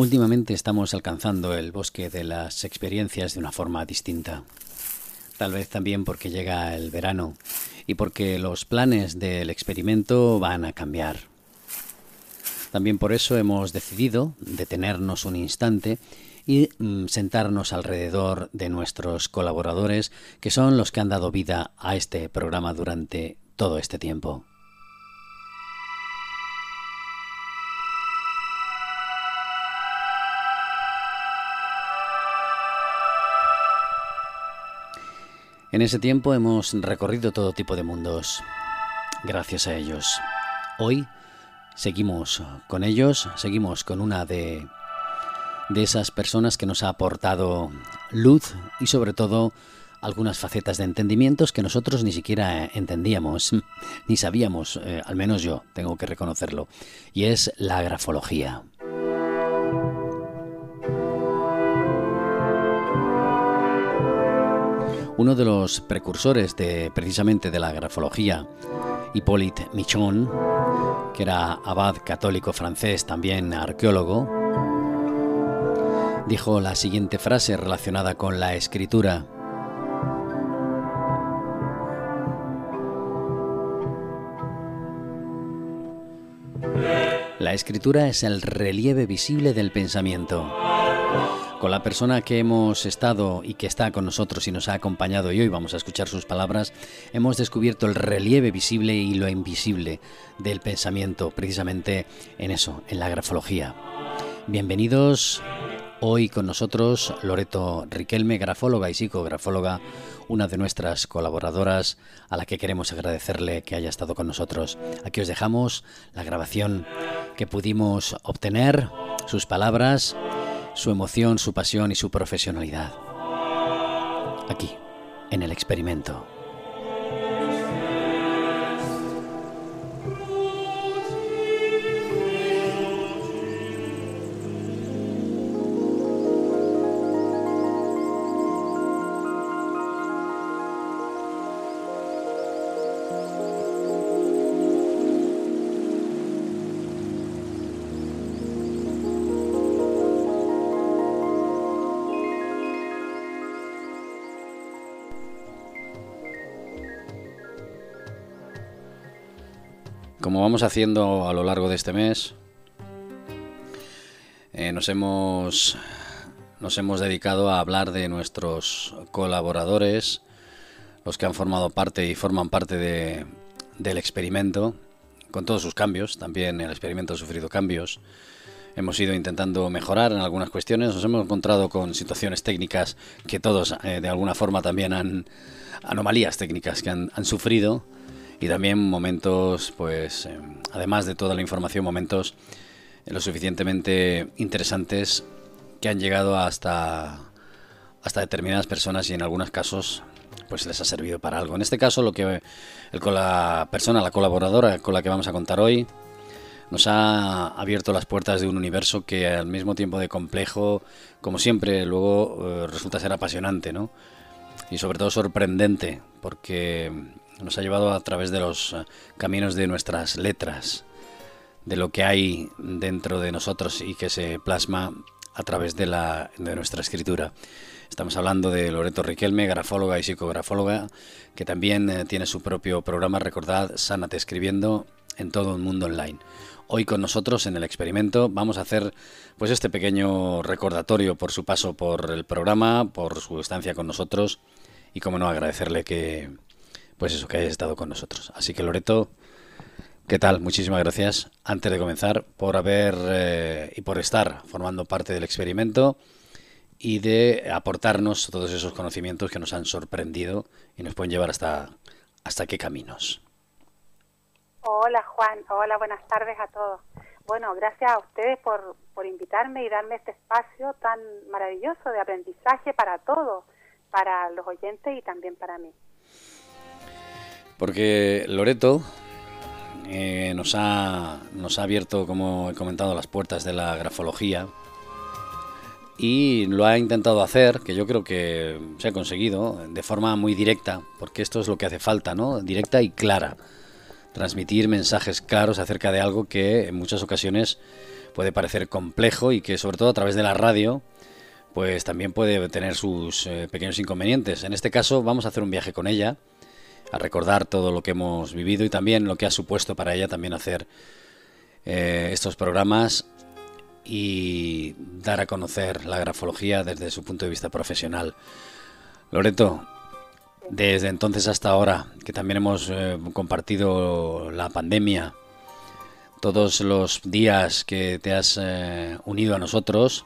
Últimamente estamos alcanzando el bosque de las experiencias de una forma distinta. Tal vez también porque llega el verano y porque los planes del experimento van a cambiar. También por eso hemos decidido detenernos un instante y mm, sentarnos alrededor de nuestros colaboradores, que son los que han dado vida a este programa durante todo este tiempo. En ese tiempo hemos recorrido todo tipo de mundos, gracias a ellos. Hoy seguimos con ellos, seguimos con una de, de esas personas que nos ha aportado luz y sobre todo algunas facetas de entendimientos que nosotros ni siquiera entendíamos, ni sabíamos, eh, al menos yo tengo que reconocerlo, y es la grafología. Uno de los precursores de precisamente de la grafología, Hippolyte Michon, que era abad católico francés, también arqueólogo, dijo la siguiente frase relacionada con la escritura. La escritura es el relieve visible del pensamiento. Con la persona que hemos estado y que está con nosotros y nos ha acompañado y hoy vamos a escuchar sus palabras, hemos descubierto el relieve visible y lo invisible del pensamiento, precisamente en eso, en la grafología. Bienvenidos hoy con nosotros Loreto Riquelme, grafóloga y psicografóloga, una de nuestras colaboradoras a la que queremos agradecerle que haya estado con nosotros. Aquí os dejamos la grabación que pudimos obtener, sus palabras su emoción, su pasión y su profesionalidad. Aquí, en el experimento. Vamos haciendo a lo largo de este mes, eh, nos, hemos, nos hemos dedicado a hablar de nuestros colaboradores, los que han formado parte y forman parte de, del experimento, con todos sus cambios. También el experimento ha sufrido cambios. Hemos ido intentando mejorar en algunas cuestiones. Nos hemos encontrado con situaciones técnicas que todos, eh, de alguna forma, también han. anomalías técnicas que han sufrido y también momentos, pues, eh, además de toda la información, momentos eh, lo suficientemente interesantes que han llegado hasta, hasta determinadas personas y en algunos casos pues les ha servido para algo. En este caso, lo que el, la persona, la colaboradora con la que vamos a contar hoy, nos ha abierto las puertas de un universo que al mismo tiempo de complejo, como siempre, luego eh, resulta ser apasionante, ¿no? Y sobre todo sorprendente, porque nos ha llevado a través de los eh, caminos de nuestras letras, de lo que hay dentro de nosotros y que se plasma a través de, la, de nuestra escritura. Estamos hablando de Loreto Riquelme, grafóloga y psicografóloga, que también eh, tiene su propio programa, recordad, Sánate Escribiendo, en todo el mundo online. Hoy con nosotros en el experimento vamos a hacer pues este pequeño recordatorio por su paso por el programa, por su estancia con nosotros y como no agradecerle que, pues eso, que hayas estado con nosotros. Así que Loreto, ¿qué tal? Muchísimas gracias, antes de comenzar, por haber eh, y por estar formando parte del experimento y de aportarnos todos esos conocimientos que nos han sorprendido y nos pueden llevar hasta, hasta qué caminos. Hola Juan, hola, buenas tardes a todos. Bueno, gracias a ustedes por, por invitarme y darme este espacio tan maravilloso de aprendizaje para todos, para los oyentes y también para mí. Porque Loreto eh, nos, ha, nos ha abierto, como he comentado, las puertas de la grafología y lo ha intentado hacer, que yo creo que se ha conseguido, de forma muy directa, porque esto es lo que hace falta, ¿no? Directa y clara. Transmitir mensajes claros acerca de algo que en muchas ocasiones puede parecer complejo y que sobre todo a través de la radio pues también puede tener sus eh, pequeños inconvenientes. En este caso vamos a hacer un viaje con ella, a recordar todo lo que hemos vivido y también lo que ha supuesto para ella también hacer eh, estos programas y dar a conocer la grafología desde su punto de vista profesional. Loreto, desde entonces hasta ahora, que también hemos eh, compartido la pandemia, todos los días que te has unido a nosotros,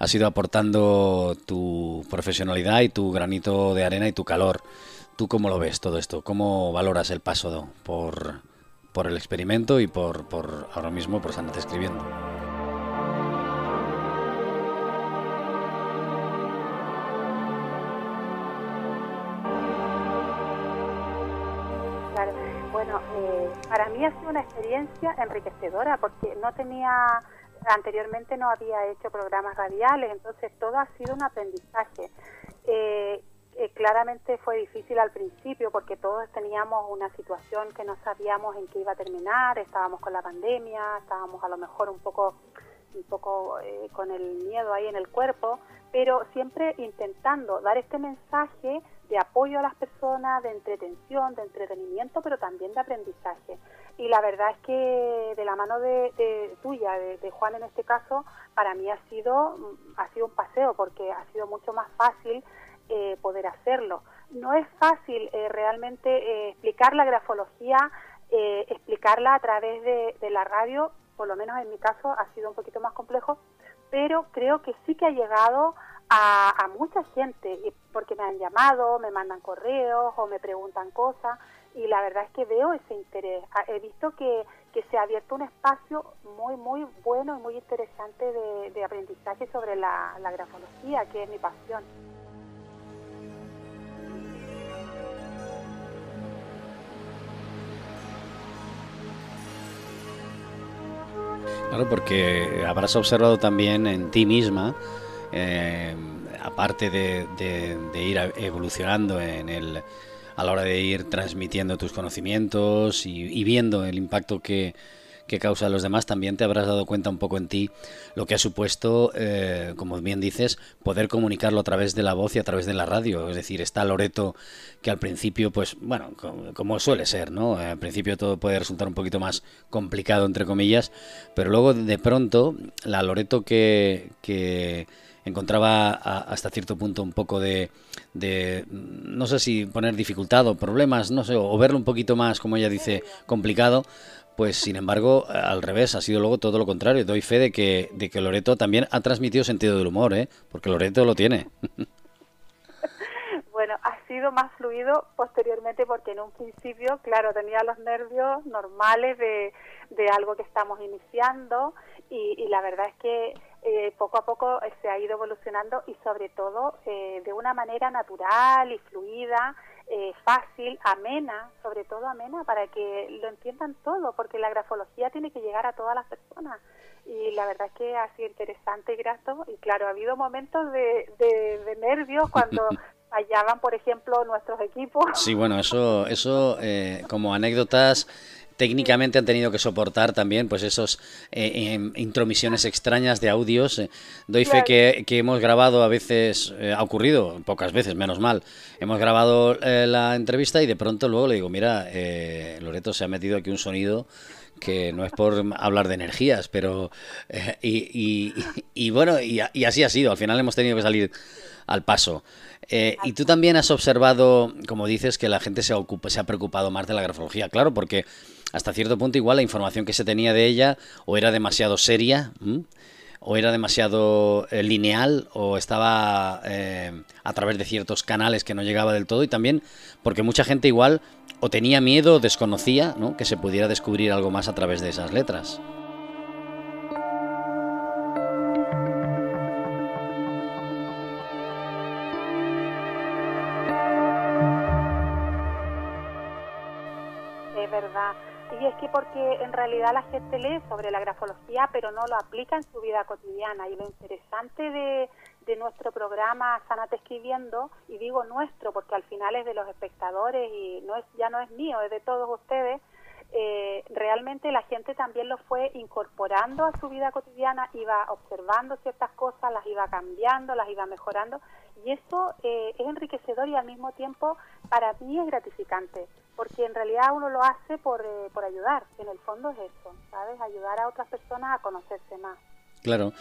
has ido aportando tu profesionalidad y tu granito de arena y tu calor. ¿Tú cómo lo ves todo esto? ¿Cómo valoras el paso por, por el experimento y por, por ahora mismo por Sanate escribiendo? Bueno, eh, para mí ha sido una experiencia enriquecedora porque no tenía anteriormente no había hecho programas radiales, entonces todo ha sido un aprendizaje. Eh, eh, claramente fue difícil al principio porque todos teníamos una situación que no sabíamos en qué iba a terminar, estábamos con la pandemia, estábamos a lo mejor un poco un poco eh, con el miedo ahí en el cuerpo, pero siempre intentando dar este mensaje de apoyo a las personas, de entretención, de entretenimiento, pero también de aprendizaje. Y la verdad es que de la mano de, tuya, de, Juan en este caso, para mí ha sido, ha sido un paseo porque ha sido mucho más fácil eh, poder hacerlo. No es fácil eh, realmente eh, explicar la grafología, explicarla a través de la radio, por lo menos en mi caso ha sido un poquito más complejo, pero creo que sí que ha llegado a, mucha gente, porque me han llamado, me mandan correos o me preguntan cosas y la verdad es que veo ese interés. Ah, he visto que, que se ha abierto un espacio muy, muy bueno y muy interesante de, aprendizaje sobre la grafología, que es mi pasión. Claro, porque habrás observado también en ti misma eh, aparte de, ir evolucionando en el, a la hora de ir transmitiendo tus conocimientos y, viendo el impacto que, que causa a los demás, también te habrás dado cuenta un poco en ti lo que ha supuesto, eh, como bien dices, poder comunicarlo a través de la voz y a través de la radio. Es decir, está Loreto que al principio, pues, bueno, como, suele ser, ¿no? Al principio todo puede resultar un poquito más complicado, entre comillas, pero luego de pronto la Loreto que, que encontraba hasta cierto punto un poco de, no sé si poner dificultad o problemas, no sé, o verlo un poquito más, como ella dice, complicado, pues sin embargo, al revés, ha sido luego todo lo contrario. Doy fe de que, de que Loreto también ha transmitido sentido del humor, ¿eh? porque Loreto lo tiene. Bueno, ha sido más fluido posteriormente porque en un principio, claro, tenía los nervios normales de, de algo que estamos iniciando y, la verdad es que eh, poco a poco se ha ido evolucionando y sobre todo eh, de una manera natural y fluida, eh, fácil, amena, sobre todo amena, para que lo entiendan todo, porque la grafología tiene que llegar a todas las personas. Y la verdad es que ha sido interesante y grato. Y claro, ha habido momentos de, de, nervios cuando fallaban, por ejemplo, nuestros equipos. Sí, bueno, eso, eso como anécdotas técnicamente han tenido que soportar también pues esos eh, em, intromisiones extrañas de audios. Eh, doy fe que, hemos grabado a veces, eh, ha ocurrido, pocas veces, menos mal, hemos grabado la entrevista y de pronto luego le digo, mira, Loreto se ha metido aquí un sonido que no es por hablar de energías, pero... y, bueno, y, así ha sido, al final hemos tenido que salir al paso. y tú también has observado, como dices, que la gente se, ocupa, se ha preocupado más de la grafología, claro, porque hasta cierto punto igual la información que se tenía de ella o era demasiado seria o era demasiado eh, lineal o estaba eh, a través de ciertos canales que no llegaba del todo y también porque mucha gente igual o tenía miedo o desconocía ¿no? que se pudiera descubrir algo más a través de esas letras. Es que porque en realidad la gente lee sobre la grafología, pero no lo aplica en su vida cotidiana. Y lo interesante de, nuestro programa Sanate Escribiendo, y digo nuestro porque al final es de los espectadores y no es ya no es mío, es de todos ustedes, eh, realmente la gente también lo fue incorporando a su vida cotidiana, iba observando ciertas cosas, las iba cambiando, las iba mejorando y eso eh, es enriquecedor y al mismo tiempo para mí es gratificante, porque en realidad uno lo hace por, eh, por ayudar, en el fondo es eso, ¿sabes? Ayudar a otras personas a conocerse más. Claro.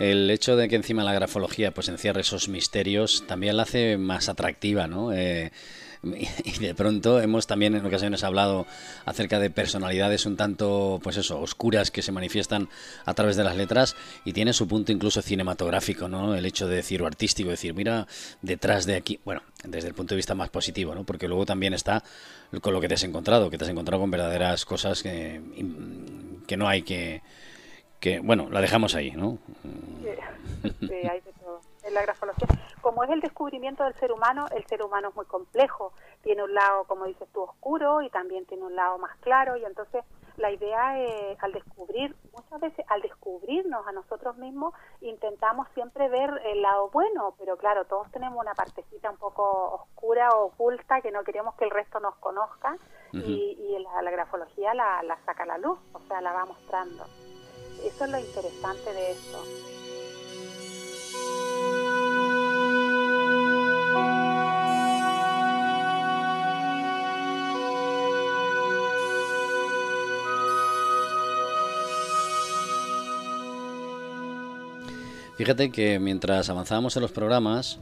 El hecho de que encima la grafología pues encierre esos misterios también la hace más atractiva, ¿no? Eh, y de pronto hemos también en ocasiones hablado acerca de personalidades un tanto, pues eso, oscuras que se manifiestan a través de las letras y tiene su punto incluso cinematográfico, ¿no? El hecho de decir o artístico, decir, mira, detrás de aquí, bueno, desde el punto de vista más positivo, ¿no? Porque luego también está con lo que te has encontrado, que te has encontrado con verdaderas cosas que, que no hay que, que, bueno, la dejamos ahí, ¿no? Sí, hay de todo. En la grafología como es el descubrimiento del ser humano, el ser humano es muy complejo. Tiene un lado, como dices tú, oscuro y también tiene un lado más claro. Y entonces la idea es, al descubrir, muchas veces al descubrirnos a nosotros mismos, intentamos siempre ver el lado bueno. Pero claro, todos tenemos una partecita un poco oscura o oculta que no queremos que el resto nos conozca. Y, la, la, grafología la, la saca a la luz, o sea, la va mostrando. Eso es lo interesante de esto. Fíjate que mientras avanzábamos en los programas,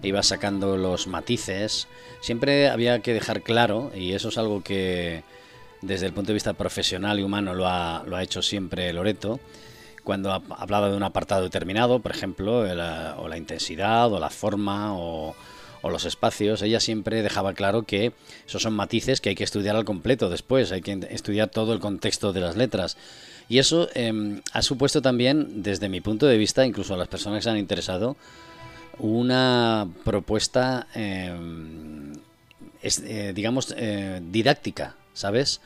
iba sacando los matices, siempre había que dejar claro, y eso es algo que desde el punto de vista profesional y humano lo ha, lo ha hecho siempre Loreto, cuando hablaba de un apartado determinado, por ejemplo, o la intensidad, o la forma, o, o los espacios, ella siempre dejaba claro que esos son matices que hay que estudiar al completo después, hay que estudiar todo el contexto de las letras. Y eso eh, ha supuesto también, desde mi punto de vista, incluso a las personas que se han interesado, una propuesta, eh, es, eh, digamos, eh, didáctica, ¿sabes?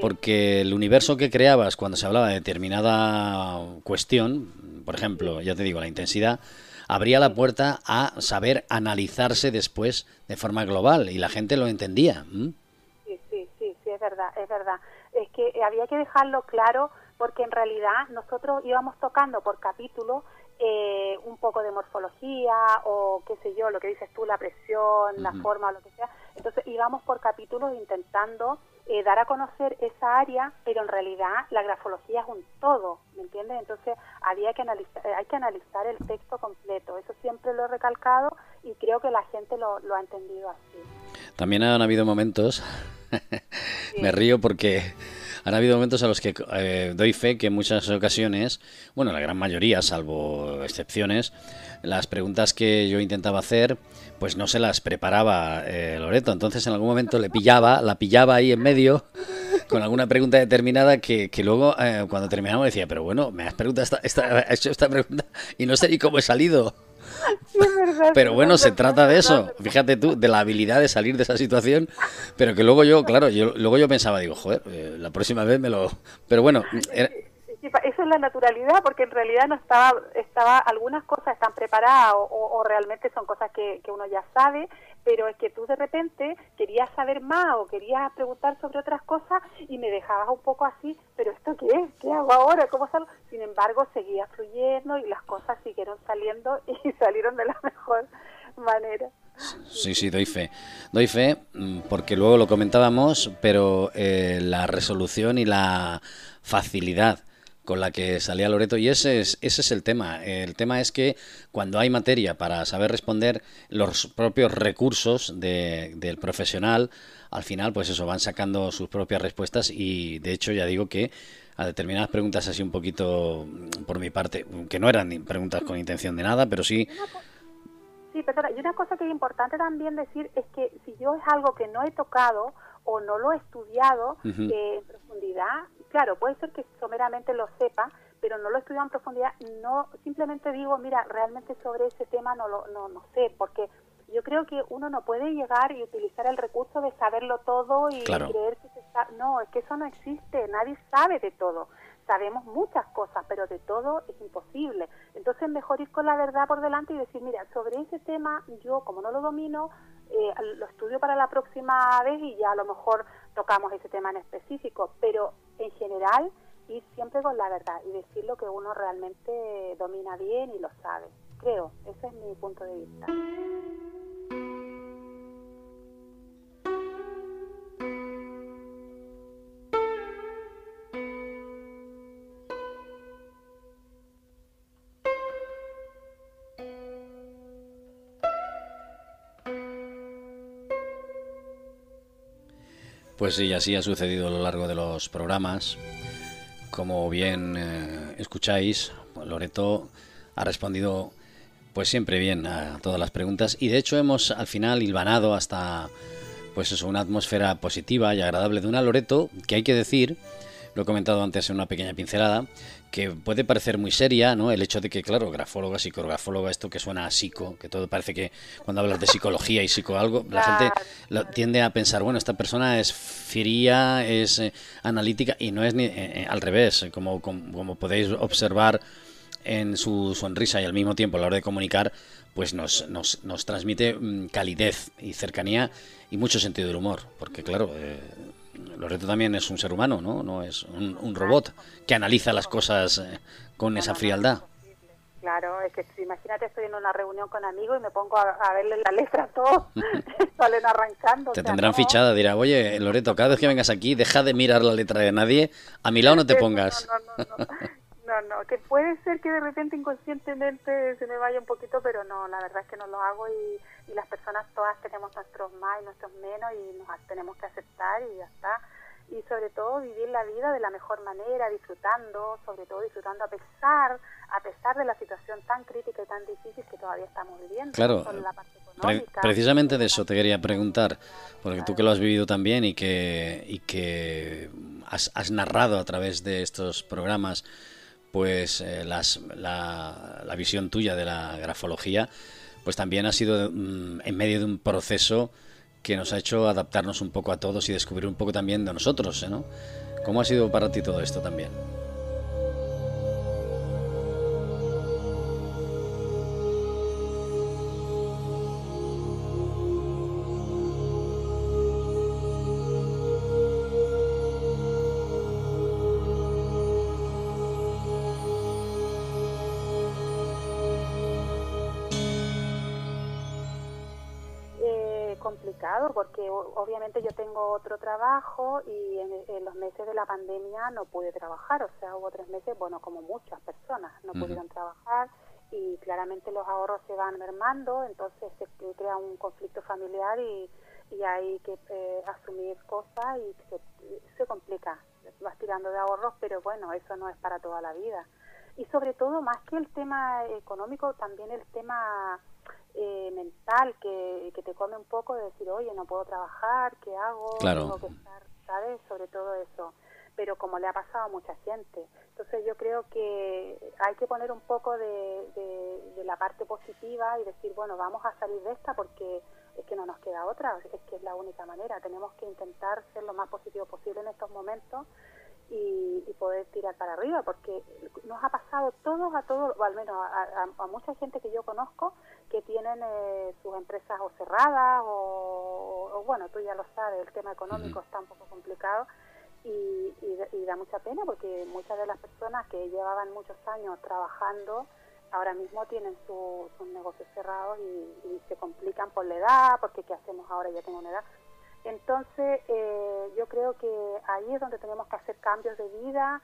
Porque el universo que creabas cuando se hablaba de determinada cuestión, por ejemplo, ya te digo, la intensidad, abría la puerta a saber analizarse después de forma global y la gente lo entendía. Sí, sí, sí, sí, es verdad, es verdad. Es que había que dejarlo claro porque en realidad nosotros íbamos tocando por capítulo eh, un poco de morfología o qué sé yo, lo que dices tú, la presión, la forma, lo que sea. Entonces íbamos por capítulos intentando eh, dar a conocer esa área, pero en realidad la grafología es un todo, ¿me entiendes? Entonces había que analizar, eh, hay que analizar el texto completo. Eso siempre lo he recalcado y creo que la gente lo, lo ha entendido así. También han habido momentos, me río porque han habido momentos a los que eh, doy fe que en muchas ocasiones, bueno, la gran mayoría, salvo excepciones, las preguntas que yo intentaba hacer, pues no se las preparaba eh, Loreto. Entonces en algún momento le pillaba, la pillaba ahí en medio con alguna pregunta determinada que, que luego eh, cuando terminamos decía, pero bueno, me has preguntado esta, esta, hecho esta pregunta y no sé ni cómo he salido. Pero bueno, se trata de eso. Fíjate tú, de la habilidad de salir de esa situación. Pero que luego yo, claro, yo, luego yo pensaba, digo, joder, eh, la próxima vez me lo. Pero bueno. Era... Eso es la naturalidad, porque en realidad no estaba, estaba algunas cosas están preparadas o, o realmente son cosas que, que uno ya sabe, pero es que tú de repente querías saber más o querías preguntar sobre otras cosas y me dejabas un poco así, pero ¿esto qué es? ¿Qué hago ahora? ¿Cómo? Sin embargo, seguía fluyendo y las cosas siguieron saliendo y salieron de la mejor manera. Sí, sí, doy fe. Doy fe mm, porque luego lo comentábamos, pero eh, la resolución y la facilidad con la que salía Loreto y ese es, ese es el tema. El tema es que cuando hay materia para saber responder los propios recursos de, del profesional, al final pues eso, van sacando sus propias respuestas y de hecho ya digo que a determinadas preguntas así un poquito por mi parte, que no eran preguntas con intención de nada, pero sí... Sí, perdona, y una cosa que es importante también decir es que si yo es algo que no he tocado o no lo he estudiado eh, en profundidad, claro, puede ser que someramente lo sepa, pero no lo he estudiado en profundidad, no simplemente digo, mira, realmente sobre ese tema no lo no, no sé, porque yo creo que uno no puede llegar y utilizar el recurso de saberlo todo y creer que se está... No, es que eso no existe, nadie sabe de todo. Sabemos muchas cosas, pero de todo es imposible. Entonces, mejor ir con la verdad por delante y decir, mira, sobre ese tema yo, como no lo domino, eh, lo estudio para la próxima vez y ya a lo mejor tocamos ese tema en específico, pero en general ir siempre con la verdad y decir lo que uno realmente domina bien y lo sabe. Creo, ese es mi punto de vista. Pues sí, así ha sucedido a lo largo de los programas. Como bien eh, escucháis, Loreto ha respondido pues siempre bien a todas las preguntas y de hecho hemos al final hilvanado hasta pues eso, una atmósfera positiva y agradable de una Loreto que hay que decir lo he comentado antes en una pequeña pincelada, que puede parecer muy seria, ¿no? El hecho de que, claro, grafóloga, psicografóloga, esto que suena a psico, que todo parece que cuando hablas de psicología y psico algo, la gente tiende a pensar, bueno, esta persona es fría, es eh, analítica, y no es ni eh, eh, al revés, como, como, podéis observar en su sonrisa y al mismo tiempo a la hora de comunicar, pues nos, nos, nos transmite mm, calidez y cercanía y mucho sentido del humor, porque claro, Loreto también es un ser humano, ¿no? No es un, robot que analiza las cosas eh, con esa frialdad. Claro, es que imagínate estoy en una reunión con amigos y me pongo a, verle la letra a todos, salen arrancando. Te tendrán fichada, dirá, oye, Loreto, cada vez que vengas aquí, deja de mirar la letra de nadie, a mi lado no te pongas. No, no, no, no, que puede ser que de repente inconscientemente se me vaya un poquito, pero no, la verdad es que no lo hago y y las personas todas tenemos nuestros más y nuestros menos y nos tenemos que aceptar y ya está. Y sobre todo vivir la vida de la mejor manera, disfrutando, sobre todo disfrutando a pesar, a pesar de la situación tan crítica y tan difícil que todavía estamos viviendo. Claro, precisamente de eso te quería preguntar, porque tú que lo has vivido también y que, y que has, has narrado a través de estos programas pues eh, las, la, la visión tuya de la grafología, pues también ha sido mm, en medio de un proceso que nos ha hecho adaptarnos un poco a todos y descubrir un poco también de nosotros, ¿no? ¿Cómo ha sido para ti todo esto también? Porque obviamente yo tengo otro trabajo y en, los meses de la pandemia no pude trabajar, o sea, hubo tres meses, bueno, como muchas personas no pudieron trabajar y claramente los ahorros se van mermando, entonces se crea un conflicto familiar y, y hay que eh, asumir cosas y se, se complica, vas tirando de ahorros, pero bueno, eso no es para toda la vida. Y sobre todo, más que el tema económico, también el tema eh, mental que, que te come un poco de decir, oye, no puedo trabajar, ¿qué hago? Tengo que estar, ¿sabes? Sobre todo eso. Pero como le ha pasado a mucha gente. Entonces yo creo que hay que poner un poco de, de, la parte positiva y decir, bueno, vamos a salir de esta porque es que no nos queda otra, es que es la única manera. Tenemos que intentar ser lo más positivo posible en estos momentos y, y, poder tirar para arriba, porque nos ha pasado todos a todos, o al menos a, a, mucha gente que yo conozco, que tienen eh, sus empresas o cerradas, o, bueno, tú ya lo sabes, el tema económico está un poco complicado y, y, da mucha pena porque muchas de las personas que llevaban muchos años trabajando, ahora mismo tienen sus negocios cerrados y, y se complican por la edad, porque ¿qué hacemos ahora? Ya tengo una edad entonces, eh, yo creo que ahí es donde tenemos que hacer cambios de vida,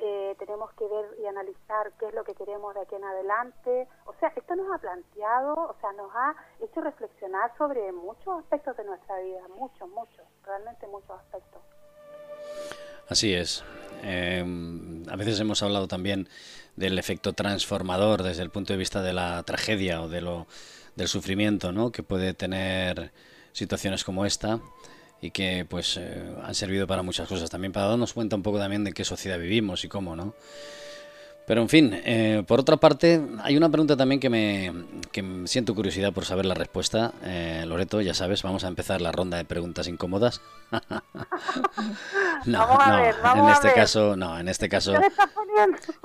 eh, tenemos que ver y analizar qué es lo que queremos de aquí en adelante. O sea, esto nos ha planteado, o sea, nos ha hecho reflexionar sobre muchos aspectos de nuestra vida, muchos, muchos, realmente muchos aspectos. Así es. Eh, a veces hemos hablado también del efecto transformador desde el punto de vista de la tragedia o de lo, del sufrimiento ¿no? que puede tener situaciones como esta y que pues eh, han servido para muchas cosas. También para darnos cuenta un poco también de qué sociedad vivimos y cómo no Pero en fin, eh, por otra parte, hay una pregunta también que me, que siento curiosidad por saber la respuesta. Eh, Loreto, ya sabes, vamos a empezar la ronda de preguntas incómodas. no, vamos a ver, en este caso, no, en este caso.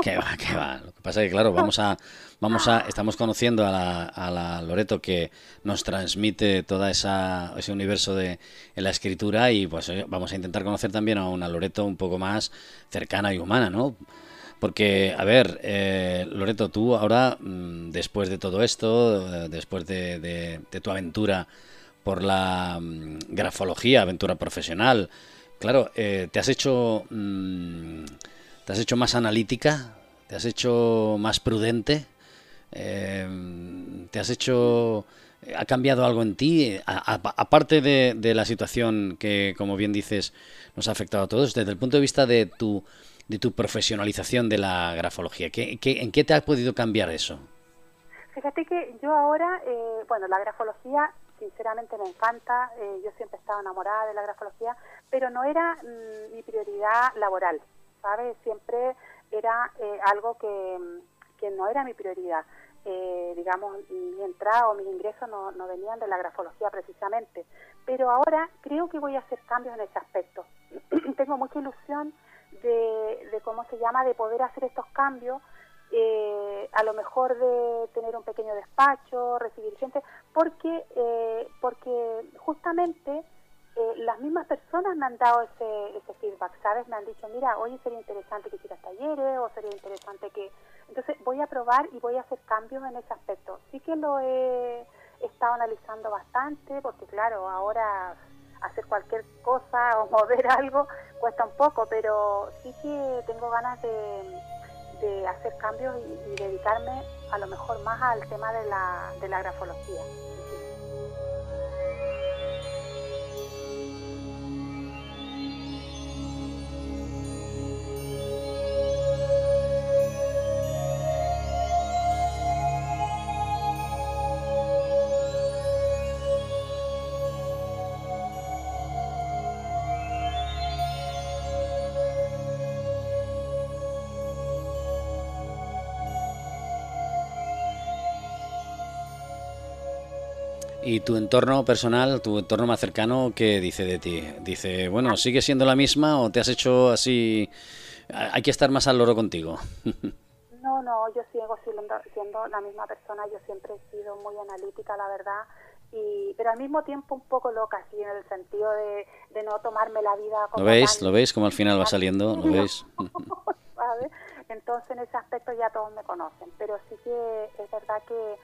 ¿Qué va, qué va? Lo que pasa es que, claro, vamos a, vamos a, estamos conociendo a la, a la Loreto que nos transmite toda esa ese universo de en la escritura y pues vamos a intentar conocer también a una Loreto un poco más cercana y humana, ¿no? Porque, a ver, eh, Loreto, tú ahora, mm, después de todo esto, eh, después de, tu aventura por la mm, grafología, aventura profesional, claro, eh, te has hecho, mm, te has hecho más analítica, te has hecho más prudente, te has hecho, ha cambiado algo en ti, aparte de, de la situación que, como bien dices, nos ha afectado a todos, desde el punto de vista de tu de tu profesionalización de la grafología? ¿Qué, en qué te ha podido cambiar eso? Fíjate que yo ahora, eh, bueno, la grafología sinceramente me encanta, eh, yo siempre he estado enamorada de la grafología, pero no era mm, mi prioridad laboral, ¿sabes? Siempre era eh, algo que, que, no era mi prioridad. digamos, mi entrada o mis ingresos no, no venían de la grafología precisamente, pero ahora creo que voy a hacer cambios en ese aspecto. Tengo mucha ilusión de, cómo se llama, de poder hacer estos cambios, eh, a lo mejor de tener un pequeño despacho, recibir gente, porque, eh, porque justamente eh, las mismas personas me han dado ese, ese feedback, ¿sabes? Me han dicho, mira, hoy sería interesante que hicieras talleres o sería interesante que... Entonces voy a probar y voy a hacer cambios en ese aspecto. Sí que lo he estado analizando bastante, porque claro, ahora hacer cualquier cosa o mover algo cuesta un poco, pero sí que tengo ganas de, de hacer cambios y, dedicarme a lo mejor más al tema de la, de la grafología. ¿Y tu entorno personal, tu entorno más cercano, qué dice de ti? Dice, bueno, ¿sigue siendo la misma o te has hecho así? Hay que estar más al loro contigo. No, no, yo sigo siendo, la misma persona, yo siempre he sido muy analítica, la verdad, y, pero al mismo tiempo un poco loca, así en el sentido de, no tomarme la vida como... ¿Lo veis? ¿Lo veis? Como al final va saliendo, ¿lo veis? Entonces en ese aspecto ya todos me conocen, pero sí que es verdad que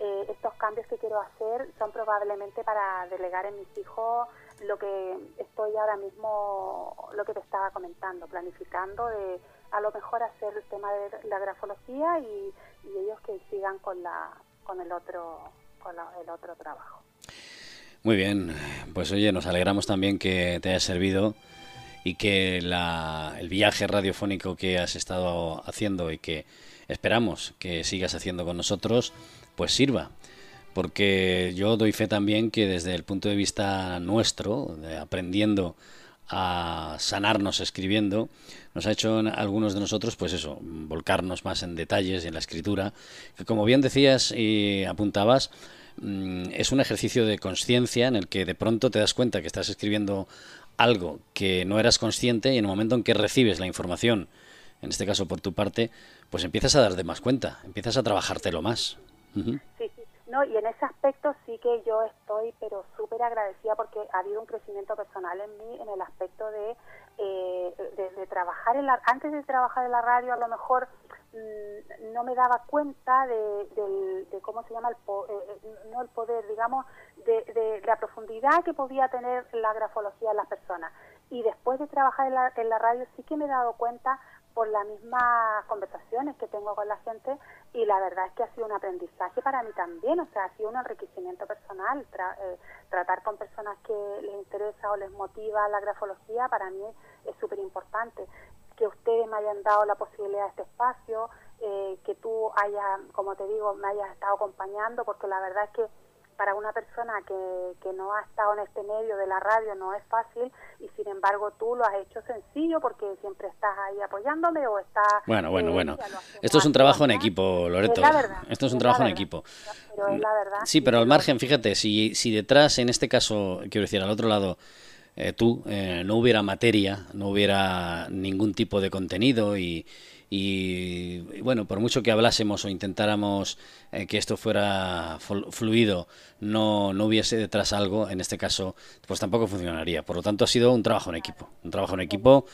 eh, estos cambios que quiero hacer son probablemente para delegar en mis hijos lo que estoy ahora mismo, lo que te estaba comentando, planificando de a lo mejor hacer el tema de la grafología y, ellos que sigan con la con el otro con el otro trabajo. Muy bien, pues oye, nos alegramos también que te haya servido y que la, el viaje radiofónico que has estado haciendo y que esperamos que sigas haciendo con nosotros pues sirva. Porque yo doy fe también que desde el punto de vista nuestro, de aprendiendo a sanarnos escribiendo, nos ha hecho algunos de nosotros, pues eso, volcarnos más en detalles y en la escritura, que como bien decías y apuntabas, mm, es un ejercicio de conciencia en el que de pronto te das cuenta que estás escribiendo algo que no eras consciente y en el momento en que recibes la información, en este caso por tu parte, pues empiezas a dar de más cuenta, empiezas a trabajártelo más. Sí, sí. No, y en ese aspecto sí que yo estoy, pero súper agradecida porque ha habido un crecimiento personal en mí en el aspecto de, eh, trabajar en la... Antes de trabajar en la radio, a lo mejor mm, no me daba cuenta de, cómo se llama, el eh, eh, no el poder, digamos, de, de, la profundidad que podía tener la grafología en las personas. Y después de trabajar en la, en la radio sí que me he dado cuenta por las mismas conversaciones que tengo con la gente y la verdad es que ha sido un aprendizaje para mí también, o sea, ha sido un enriquecimiento personal. Eh, tratar con personas que les interesa o les motiva la grafología para mí es súper importante. Que ustedes me hayan dado la posibilidad de este espacio, eh, que tú hayas, como te digo, me hayas estado acompañando, porque la verdad es que para una persona que, que no ha estado en este medio de la radio no es fácil y sin embargo tú lo has hecho sencillo porque siempre estás ahí apoyándome o estás... Bueno, bueno, eh, bueno. Esto es un trabajo en equipo, Loreto. Esto es un trabajo en equipo. Pero es la verdad. Sí, pero al margen, fíjate, si, si detrás, en este caso, quiero decir, al otro lado, eh, tú, eh, no hubiera materia, no hubiera ningún tipo de contenido y, y, bueno, por mucho que hablásemos o intentáramos eh, que esto fuera fluido, no, no hubiese detrás algo, en este caso, pues tampoco funcionaría. Por lo tanto, ha sido un trabajo en equipo, un trabajo en equipo.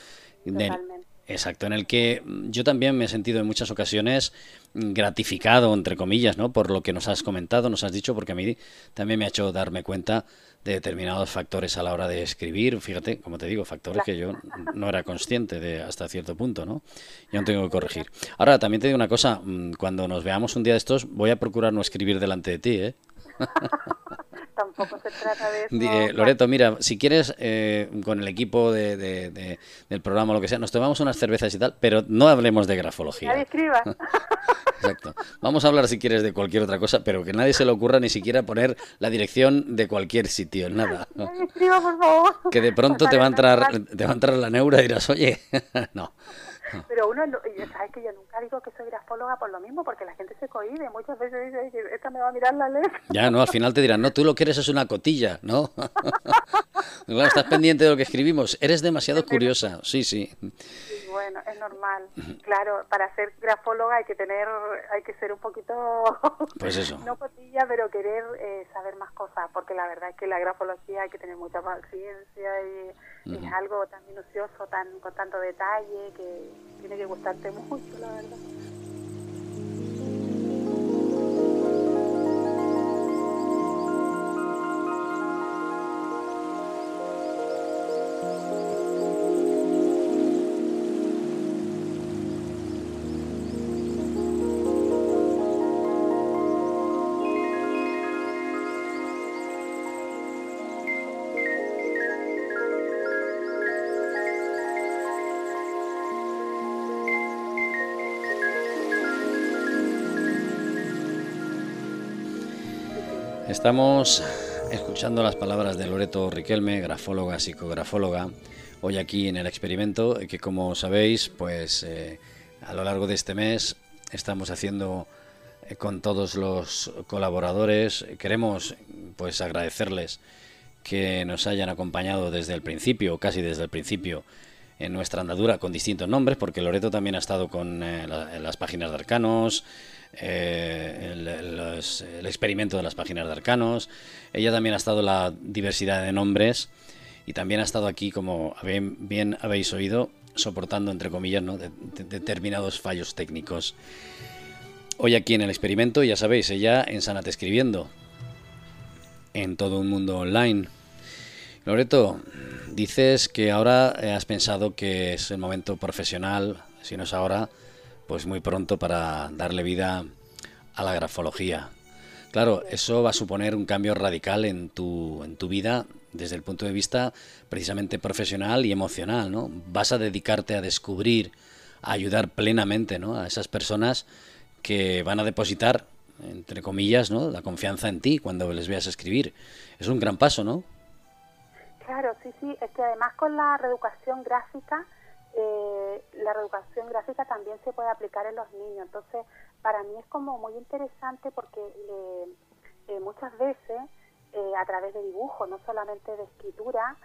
exacto, en el que yo también me he sentido en muchas ocasiones gratificado, entre comillas, ¿no? por lo que nos has comentado, nos has dicho, porque a mí también me ha hecho darme cuenta de determinados factores a la hora de escribir. Fíjate, como te digo, factores que yo no era consciente de hasta cierto punto, ¿no? Yo no tengo que corregir. Ahora, también te digo una cosa, mm, cuando nos veamos un día de estos, voy a procurar no escribir delante de ti, ¿eh? Tampoco se trata de eso. Eh, Loreto, mira, si quieres, eh, con el equipo de, del programa o lo que sea, nos tomamos unas cervezas y tal, pero no hablemos de grafología. Nadie escriba. Exacto. Vamos a hablar, si quieres, de cualquier otra cosa, pero que nadie se le ocurra ni siquiera poner la dirección de cualquier sitio, nada. Nadie escriba, por favor. Que de pronto te va a entrar, te va a entrar la neura y dirás, oye, no. Pero uno, sabes que yo nunca digo que soy grafóloga por lo mismo, porque la gente se cohíbe. Muchas veces dice, esta me va a mirar la letra. Ya, no, al final te dirán, no, tú lo que eres es una cotilla, ¿no? estás pendiente de lo que escribimos. Eres demasiado curiosa, sí, sí. Bueno, es normal. Claro, para ser grafóloga hay que tener, hay que ser un poquito, pues eso. no cotilla, pero querer eh, saber más cosas, porque la verdad es que la grafología hay que tener mucha paciencia y es algo tan minucioso, tan con tanto detalle, que tiene que gustarte mucho, la verdad. Estamos escuchando las palabras de Loreto Riquelme, grafóloga, psicografóloga, hoy aquí en el experimento, que como sabéis, pues eh, a lo largo de este mes estamos haciendo eh, con todos los colaboradores. Queremos pues agradecerles que nos hayan acompañado desde el principio, casi desde el principio, en nuestra andadura con distintos nombres, porque Loreto también ha estado con eh, las páginas de Arcanos, eh, el, experimento de las páginas de arcanos. Ella también ha estado la diversidad de nombres y también ha estado aquí, como bien, habéis oído, soportando, entre comillas, determinados fallos técnicos. Hoy aquí en el experimento, ya sabéis, ella en Sanate escribiendo, en todo un mundo online. Loreto, dices que ahora has pensado que es el momento profesional, si no es ahora, pues muy pronto para darle vida a la grafología. Claro, eso va a suponer un cambio radical en tu, en tu vida desde el punto de vista precisamente profesional y emocional, ¿no? Vas a dedicarte a descubrir, a ayudar plenamente, ¿no? A esas personas que van a depositar, entre comillas, ¿no? La confianza en ti cuando les veas escribir. Es un gran paso, ¿no? Claro, sí, sí. Es que además con la reeducación gráfica eh, la reeducación gráfica también se puede aplicar en los niños. Entonces, para mí es como muy interesante porque eh, eh, muchas veces eh, a través de dibujo, no solamente de escritura,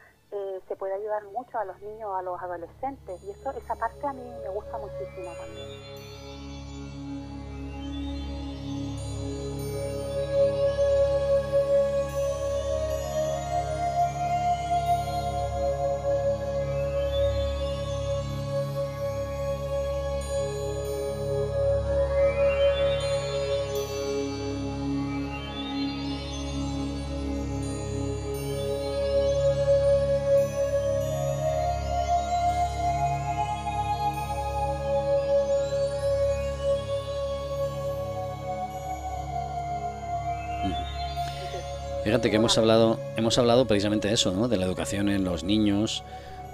se puede ayudar mucho a los niños, a los adolescentes. Y eso, esa parte a mí me gusta muchísimo también. Fíjate que hemos hablado, hemos hablado precisamente de eso, ¿no? de la educación en los niños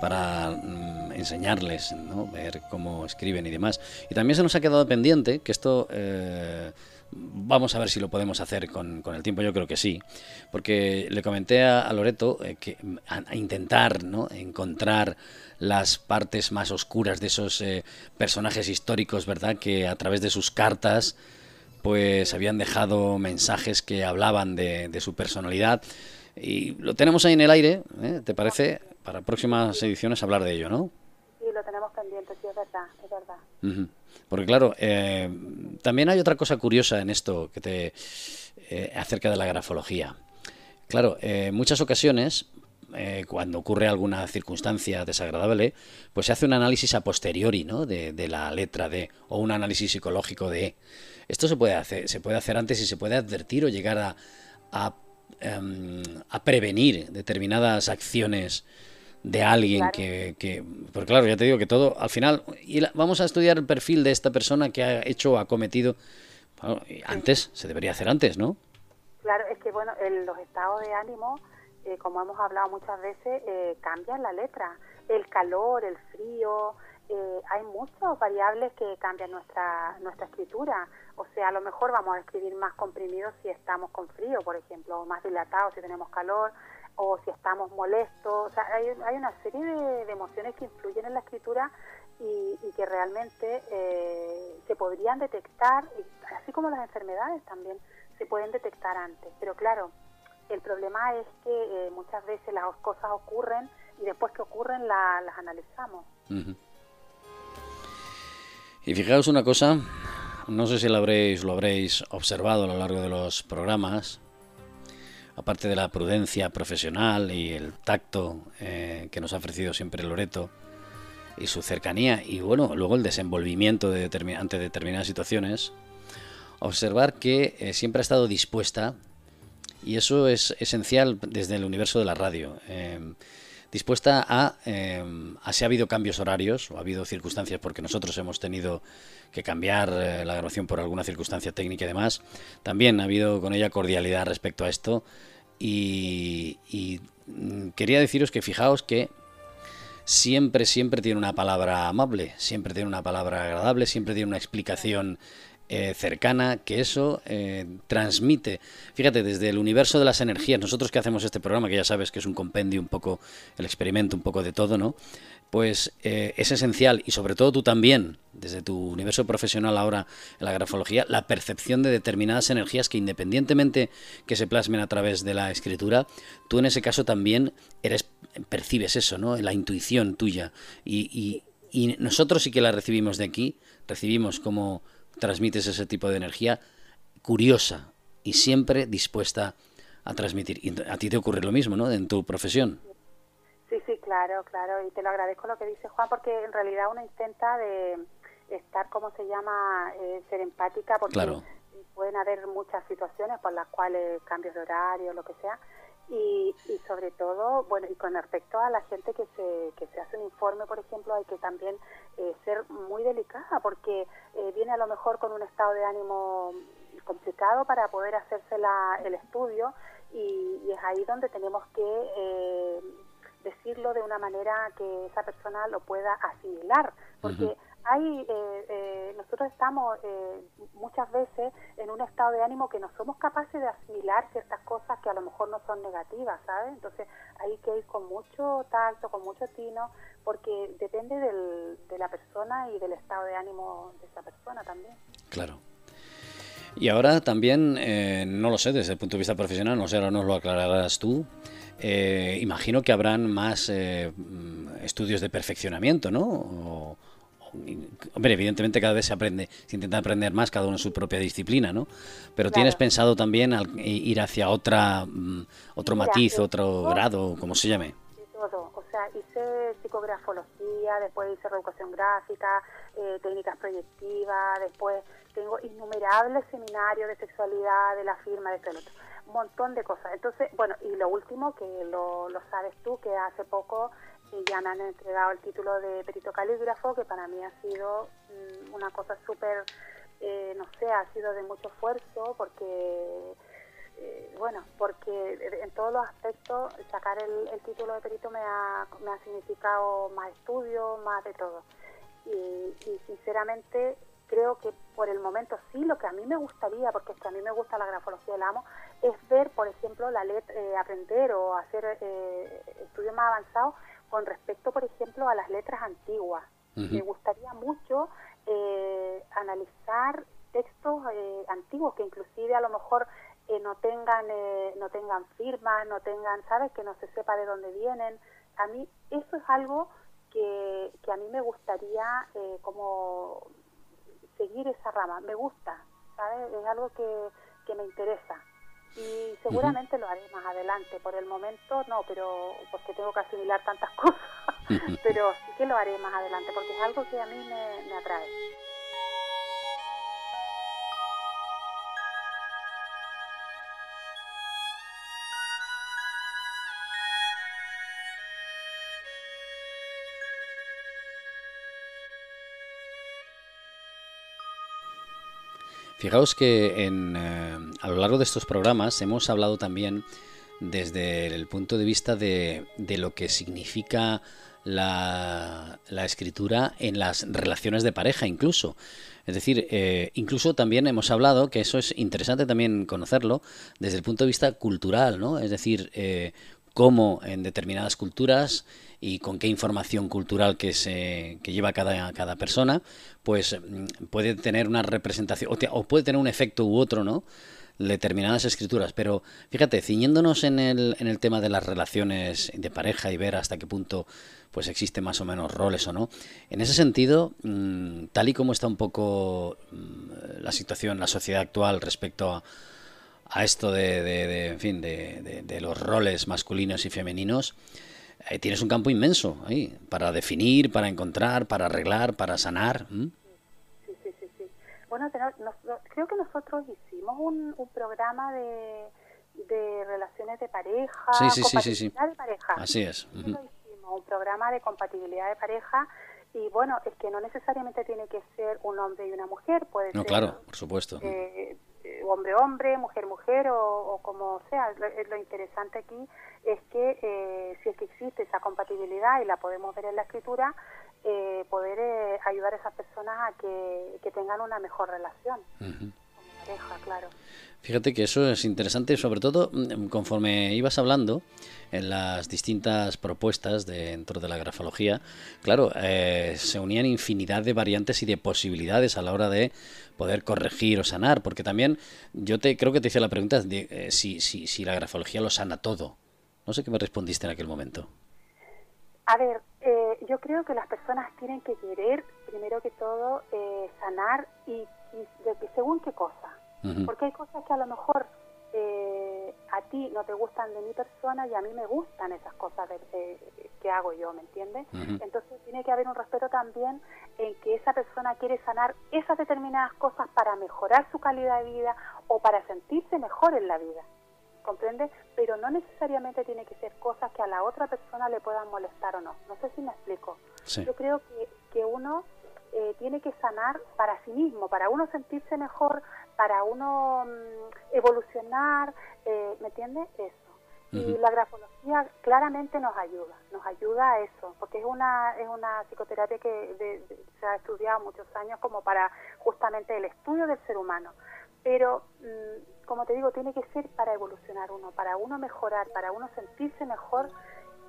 para mm, enseñarles, ¿no? ver cómo escriben y demás. Y también se nos ha quedado pendiente, que esto eh, Vamos a ver si lo podemos hacer con, el tiempo, yo creo que sí, porque le comenté a, Loreto eh, que a, intentar ¿no? encontrar las partes más oscuras de esos eh, personajes históricos, ¿verdad? Que a través de sus cartas pues habían dejado mensajes que hablaban de, su personalidad y lo tenemos ahí en el aire, ¿eh? ¿te parece? Para próximas ediciones hablar de ello, ¿no? Sí, lo tenemos pendiente, sí, es verdad, es verdad. Porque claro, eh, también hay otra cosa curiosa en esto que te eh, acerca de la grafología. Claro, en muchas ocasiones eh, cuando ocurre alguna circunstancia desagradable, pues se hace un análisis a posteriori, ¿no? De, la letra D o un análisis psicológico de E. Esto se puede hacer, se puede hacer antes y se puede advertir o llegar a, a, em, prevenir determinadas acciones de alguien que, que, Porque claro, ya te digo que todo, al final, y vamos a estudiar el perfil de esta persona que ha hecho o ha cometido. antes, se debería hacer antes, ¿no? Claro, es que bueno, en los estados de ánimo eh, como hemos hablado muchas veces, eh, cambian la letra. El calor, el frío, eh, hay muchas variables que cambian nuestra, nuestra escritura. O sea, a lo mejor vamos a escribir más comprimidos si estamos con frío, por ejemplo, o más dilatados si tenemos calor, o si estamos molestos. O sea, hay, hay una serie de, emociones que influyen en la escritura y, y que realmente eh, se podrían detectar, así como las enfermedades también se pueden detectar antes. Pero claro, el problema es que eh, muchas veces las cosas ocurren y después que ocurren las analizamos. Y fijaos una cosa, no sé si lo habréis, observado a lo largo de los programas, aparte de la prudencia profesional y el tacto eh, que nos ha ofrecido siempre Loreto y su cercanía y bueno, luego el desenvolvimiento de ante determinadas situaciones, observar que eh, siempre ha estado dispuesta y eso es esencial desde el universo de la radio. Em, dispuesta a, eh, a, si ha habido cambios horarios o ha habido circunstancias porque nosotros hemos tenido que cambiar eh, la grabación por alguna circunstancia técnica y demás. También ha habido con ella cordialidad respecto a esto y, y mm, quería deciros que fijaos que siempre, siempre tiene una palabra amable, siempre tiene una palabra agradable, siempre tiene una explicación eh, cercana, que eso eh, transmite, fíjate, desde el universo de las energías, nosotros que hacemos este programa, que ya sabes que es un compendio un poco, el experimento un poco de todo, ¿no? Pues eh, es esencial, y sobre todo tú también, desde tu universo profesional ahora en la grafología, la percepción de determinadas energías que independientemente que se plasmen a través de la escritura, tú en ese caso también eres, percibes eso, ¿no? La intuición tuya. y, y nosotros sí que la recibimos de aquí, recibimos como transmites ese tipo de energía curiosa y siempre dispuesta a transmitir. Y a ti te ocurre lo mismo, ¿no? En tu profesión. Sí, sí, claro, claro. Y te lo agradezco lo que dice Juan, porque en realidad uno intenta de estar, como se llama, eh, ser empática, porque pueden haber muchas situaciones por las cuales cambios de horario, lo que sea, y, y, sobre todo, bueno, y con respecto a la gente que se, que se hace un informe, por ejemplo, hay que también eh, ser muy delicada porque eh, viene a lo mejor con un estado de ánimo complicado para poder hacerse la, el estudio y, es ahí donde tenemos que eh, decirlo de una manera que esa persona lo pueda asimilar, porque hay, eh, eh, nosotros estamos eh, muchas veces en un estado de ánimo que no somos capaces de asimilar ciertas cosas que a lo mejor no son negativas, ¿sabes? Entonces hay que ir con mucho tacto, con mucho tino, porque depende del, de la persona y del estado de ánimo de esa persona también. Claro. Y ahora también, no lo sé, desde el punto de vista profesional, no sé, ahora nos lo aclararás tú. imagino que habrán más estudios de perfeccionamiento, ¿no? Hombre, evidentemente cada vez se aprende, se intenta aprender más, cada uno en su propia disciplina, ¿no? Pero ¿tienes pensado también ir hacia otra mm, otro matiz, otro grado, como se llame? todo, o sea, hice psicografología, después hice reeducación gráfica, eh, técnicas proyectivas, después tengo innumerables seminarios de sexualidad, de la firma, de todo otro, un montón de cosas. Entonces, bueno, y lo último, que lo, lo sabes tú, que hace poco y ya me han entregado el título de perito calígrafo, que para mí ha sido mm, una cosa súper, eh, no sé, ha sido de mucho esfuerzo porque, eh, bueno, porque en todos los aspectos sacar el, título de perito me ha, me ha significado más estudio, más de todo. Y, sinceramente creo que por el momento sí, lo que a mí me gustaría, porque es que a mí me gusta la grafología del amo, es ver, por ejemplo, la letra, eh, aprender o hacer eh, estudios más avanzados con respecto, por ejemplo, a las letras antiguas. Me gustaría mucho eh, analizar textos antiguos que inclusive a lo mejor no tengan no tengan firmas, no tengan, ¿sabes? Que no se sepa de dónde vienen. A mí eso es algo que, que a mí me gustaría como seguir esa rama. Me gusta, ¿sabes? Es algo que, que me interesa. Y seguramente lo haré más adelante. Por el momento no, pero porque tengo que asimilar tantas cosas. pero sí que lo haré más adelante porque es algo que a mí me, me atrae. Fijaos que en, eh, a lo largo de estos programas hemos hablado también desde el punto de vista de, lo que significa la, escritura en las relaciones de pareja incluso. Es decir, eh, incluso también hemos hablado, que eso es interesante también conocerlo, desde el punto de vista cultural, ¿no? Es decir, eh, cómo en determinadas culturas y con qué información cultural que se que lleva cada, cada persona, pues mm, puede tener una representación o, puede tener un efecto u otro, ¿no? determinadas escrituras, pero fíjate, ciñéndonos en el, en el tema de las relaciones de pareja y ver hasta qué punto pues existen más o menos roles o no, en ese sentido, mm, tal y como está un poco mm, la situación, la sociedad actual respecto a, a esto de, de, en fin, de, de, los roles masculinos y femeninos, eh, tienes un campo inmenso ahí para definir, para encontrar, para arreglar, para sanar. Sí, sí, sí, sí. Bueno, creo que nosotros hicimos un, un programa de, de relaciones de pareja, sí, sí, de pareja. Así es. hicimos, un programa de compatibilidad de pareja y bueno, es que no necesariamente tiene que ser un hombre y una mujer, puede no, ser... claro, por supuesto. Eh, hombre-hombre, mujer-mujer o, como sea. Lo, interesante aquí es que eh, si es que existe esa compatibilidad y la podemos ver en la escritura, eh, poder eh, ayudar a esas personas a que, tengan una mejor relación. Pareja, claro. Fíjate que eso es interesante, sobre todo mm, conforme ibas hablando en las distintas propuestas dentro de la grafología, claro, se unían infinidad de variantes y de posibilidades a la hora de poder corregir o sanar, porque también yo te creo que te hice la pregunta de eh, si, si, si la grafología lo sana todo. No sé qué me respondiste en aquel momento. A ver, eh, yo creo que las personas tienen que querer, primero que todo, eh, sanar y, y según qué cosa. Porque hay cosas que a lo mejor eh, a ti no te gustan de mi persona y a mí me gustan esas cosas de, que hago yo, ¿me entiendes? Entonces tiene que haber un respeto también en que esa persona quiere sanar esas determinadas cosas para mejorar su calidad de vida o para sentirse mejor en la vida, ¿comprendes? Pero no necesariamente tiene que ser cosas que a la otra persona le puedan molestar o no. No sé si me explico. Yo creo que, que uno eh, tiene que sanar para sí mismo, para uno sentirse mejor, para uno mm, evolucionar, eh, ¿me entiendes? Eso. Y la grafología claramente nos ayuda, nos ayuda a eso, porque es una es una psicoterapia que se ha estudiado muchos años como para justamente el estudio del ser humano. Pero, mm, como te digo, tiene que ser para evolucionar uno, para uno mejorar, para uno sentirse mejor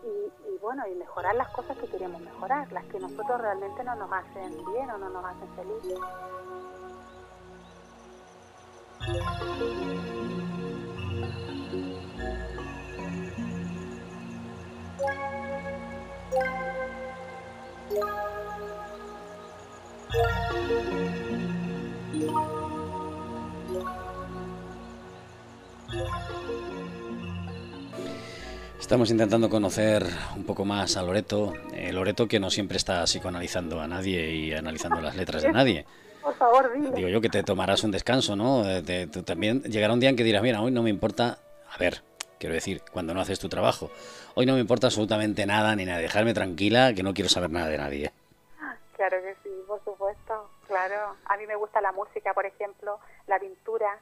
y, bueno, y mejorar las cosas que queremos mejorar, las que nosotros realmente no nos hacen bien o no nos hacen felices. Estamos intentando conocer un poco más a Loreto, eh, Loreto que no siempre está psicoanalizando a nadie y analizando las letras de nadie. Por favor, dime. Digo yo que te tomarás un descanso, ¿no? Eh, también llegará un día en que dirás, mira, hoy no me importa, a ver, quiero decir, cuando no haces tu trabajo, hoy no me importa absolutamente nada ni nada, dejarme tranquila, que no quiero saber nada de nadie. Claro que sí, por supuesto, claro. A mí me gusta la música, por ejemplo, la pintura,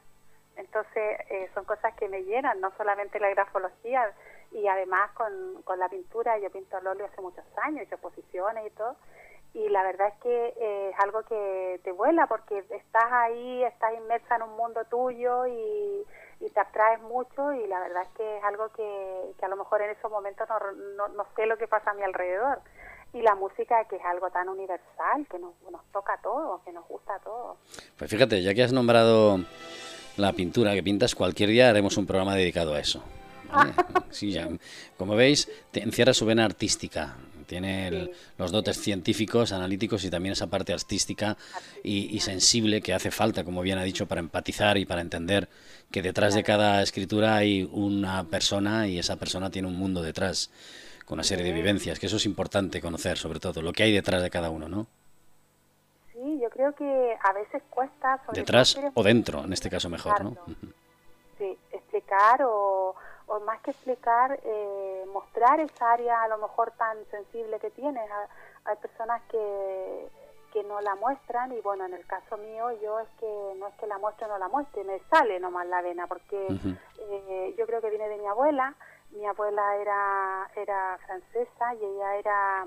entonces eh, son cosas que me llenan, no solamente la grafología, y además con, con la pintura, yo pinto al óleo hace muchos años, he hecho posiciones y todo, y la verdad es que eh, es algo que te vuela porque estás ahí, estás inmersa en un mundo tuyo y, te abstraes mucho y la verdad es que es algo que, a lo mejor en esos momentos no, no, sé lo que pasa a mi alrededor. Y la música que es algo tan universal, que nos, nos toca a todos, que nos gusta a todos. Pues fíjate, ya que has nombrado la pintura que pintas, cualquier día haremos un programa dedicado a eso. Sí, ya. Como veis, te encierra su vena artística. Tiene los dotes científicos, analíticos y también esa parte artística y, sensible que hace falta, como bien ha dicho, para empatizar y para entender que detrás de cada escritura hay una persona y esa persona tiene un mundo detrás, con una serie de vivencias, que eso es importante conocer, sobre todo, lo que hay detrás de cada uno, ¿no? Sí, yo creo que a veces cuesta... detrás o dentro, en este caso mejor, ¿no? Sí, explicar o o más que explicar, eh, mostrar esa área a lo mejor tan sensible que tienes. Hay personas que, que no la muestran y bueno, en el caso mío yo es que no es que la muestre o no la muestre, me sale nomás la vena porque eh, yo creo que viene de mi abuela. Mi abuela era, era francesa y ella era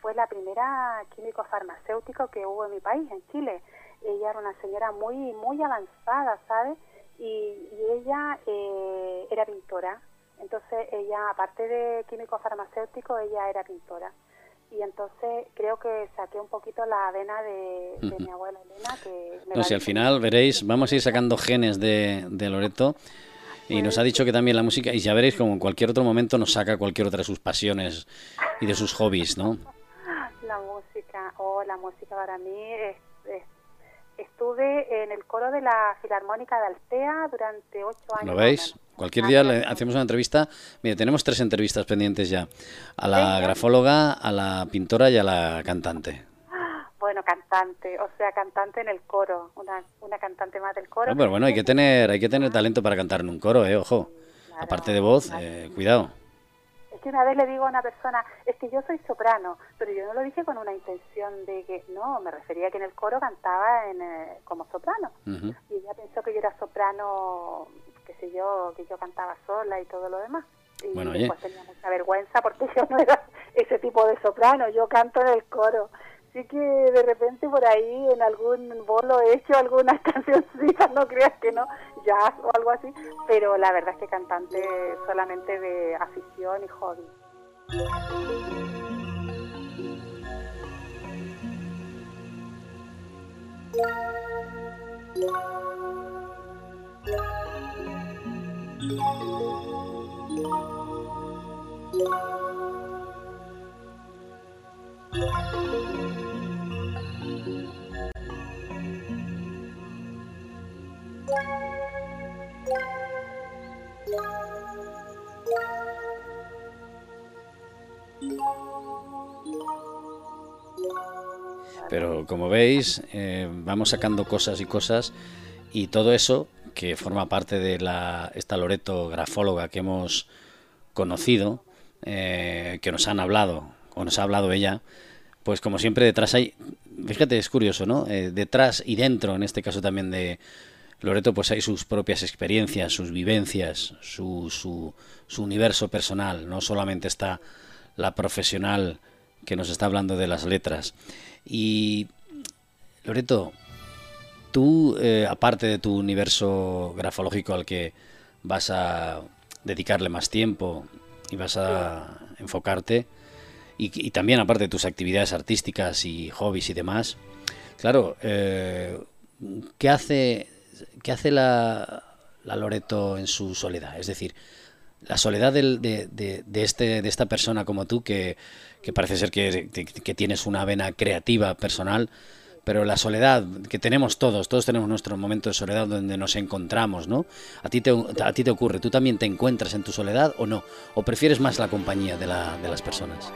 fue la primera químico farmacéutico que hubo en mi país, en Chile. Ella era una señora muy muy avanzada, ¿sabes? y, ella eh, era pintora. Entonces ella, aparte de químico farmacéutico, ella era pintora. Y entonces creo que saqué un poquito la vena de, mi abuela Elena. Que no, si al final veréis, vamos a ir sacando genes de, de Loreto. Y nos ha dicho que también la música, y ya veréis como en cualquier otro momento nos saca cualquier otra de sus pasiones y de sus hobbies, ¿no? La música, para mí es estuve en el coro de la Filarmónica de Altea durante ocho años. ¿Lo veis? Cualquier día le hacemos una entrevista. Mire, tenemos tres entrevistas pendientes ya. A la grafóloga, a la pintora y a la cantante. Bueno, cantante, o sea, cantante en el coro, una, una cantante más del coro. pero bueno, hay que tener, hay que tener talento para cantar en un coro, eh, ojo. Aparte de voz, eh, cuidado una vez le digo a una persona, es que yo soy soprano, pero yo no lo dije con una intención de que, no, me refería a que en el coro cantaba en, eh, como soprano. Y ella pensó que yo era soprano, qué sé yo, que yo cantaba sola y todo lo demás. Y bueno, después tenía mucha vergüenza porque yo no era ese tipo de soprano, yo canto en el coro. Así que de repente por ahí en algún bolo he hecho algunas cancioncitas, no creas que no, jazz o algo así, pero la verdad es que cantante solamente de afición y hobby. Pero como veis, eh, vamos sacando cosas y cosas y todo eso que forma parte de la, esta Loreto grafóloga que hemos conocido, eh, que nos han hablado, o nos ha hablado ella, pues como siempre detrás hay, fíjate, es curioso, ¿no? Eh, detrás y dentro, en este caso también de Loreto, pues hay sus propias experiencias, sus vivencias, su, su, universo personal, no solamente está la profesional que nos está hablando de las letras. Y Loreto, tú, eh, aparte de tu universo grafológico al que vas a dedicarle más tiempo y vas a enfocarte, y, también aparte de tus actividades artísticas y hobbies y demás, claro, eh, ¿qué hace, qué hace la, la, Loreto en su soledad? Es decir, la soledad de, de, de, este, de esta persona como tú que que parece ser que, tienes una vena creativa personal, pero la soledad que tenemos todos, todos tenemos nuestro momento de soledad donde nos encontramos, ¿no? ¿A ti te, a ti te ocurre? ¿Tú también te encuentras en tu soledad o no? ¿O prefieres más la compañía de, la, de las personas?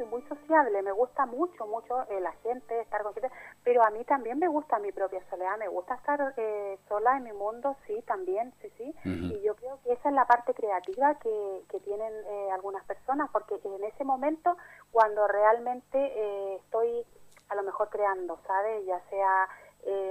Soy muy sociable, me gusta mucho, mucho eh, la gente, estar con gente, pero a mí también me gusta mi propia soledad, me gusta estar eh, sola en mi mundo, sí, también, sí, sí. Y yo creo que esa es la parte creativa que, que tienen eh, algunas personas, porque en ese momento, cuando realmente estoy a lo mejor creando, ¿sabes? Ya sea